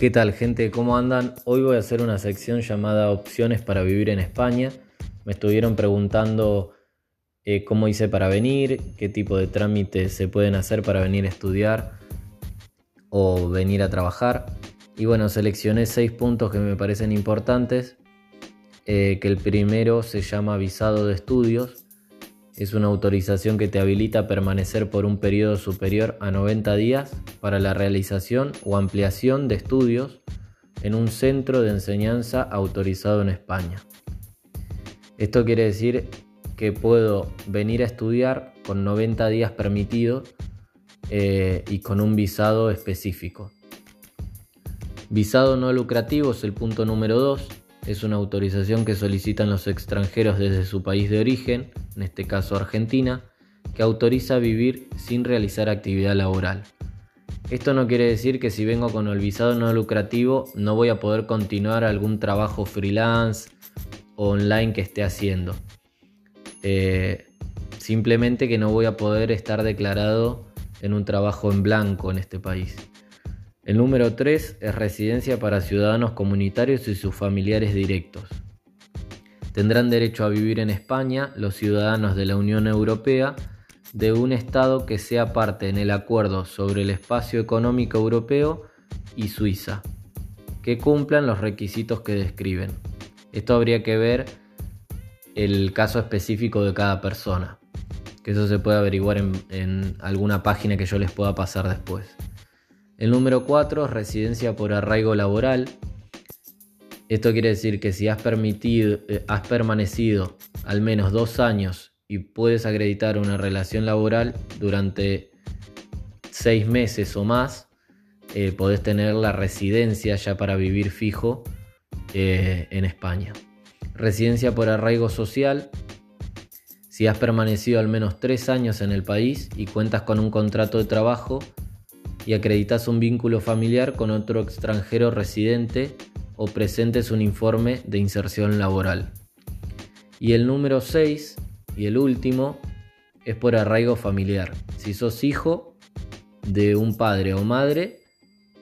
¿Qué tal gente? ¿Cómo andan? Hoy voy a hacer una sección llamada Opciones para vivir en España. Me estuvieron preguntando eh, cómo hice para venir, qué tipo de trámites se pueden hacer para venir a estudiar o venir a trabajar. Y bueno, seleccioné seis puntos que me parecen importantes. Eh, que el primero se llama visado de estudios. Es una autorización que te habilita a permanecer por un periodo superior a 90 días para la realización o ampliación de estudios en un centro de enseñanza autorizado en España. Esto quiere decir que puedo venir a estudiar con 90 días permitidos eh, y con un visado específico. Visado no lucrativo es el punto número 2. Es una autorización que solicitan los extranjeros desde su país de origen en este caso Argentina, que autoriza vivir sin realizar actividad laboral. Esto no quiere decir que si vengo con el visado no lucrativo no voy a poder continuar algún trabajo freelance o online que esté haciendo. Eh, simplemente que no voy a poder estar declarado en un trabajo en blanco en este país. El número 3 es residencia para ciudadanos comunitarios y sus familiares directos. Tendrán derecho a vivir en España los ciudadanos de la Unión Europea de un Estado que sea parte en el acuerdo sobre el espacio económico europeo y Suiza, que cumplan los requisitos que describen. Esto habría que ver el caso específico de cada persona, que eso se puede averiguar en, en alguna página que yo les pueda pasar después. El número 4 es residencia por arraigo laboral, esto quiere decir que si has, permitido, eh, has permanecido al menos dos años y puedes acreditar una relación laboral durante seis meses o más, eh, podés tener la residencia ya para vivir fijo eh, en España. Residencia por arraigo social. Si has permanecido al menos tres años en el país y cuentas con un contrato de trabajo y acreditas un vínculo familiar con otro extranjero residente o presentes un informe de inserción laboral. Y el número 6 y el último es por arraigo familiar. Si sos hijo de un padre o madre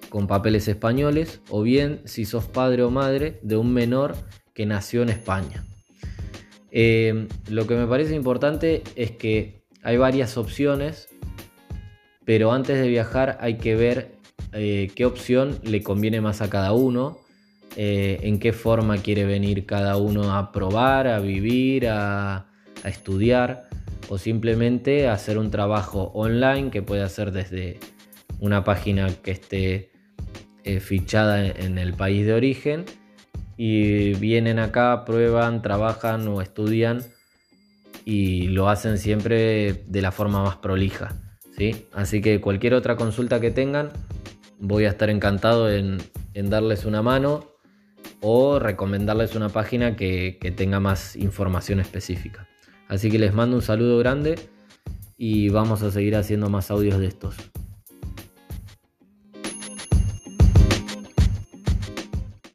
con papeles españoles o bien si sos padre o madre de un menor que nació en España. Eh, lo que me parece importante es que hay varias opciones, pero antes de viajar hay que ver eh, qué opción le conviene más a cada uno eh, en qué forma quiere venir cada uno a probar, a vivir, a, estudiar o simplemente hacer un trabajo online que puede hacer desde una página que esté eh, fichada en el país de origen y vienen acá, prueban, trabajan o estudian y lo hacen siempre de la forma más prolija. ¿Sí? Así que cualquier otra consulta que tengan, voy a estar encantado en darles una mano o recomendarles una página que, que tenga más información específica. Así que les mando un saludo grande y vamos a seguir haciendo más audios de estos.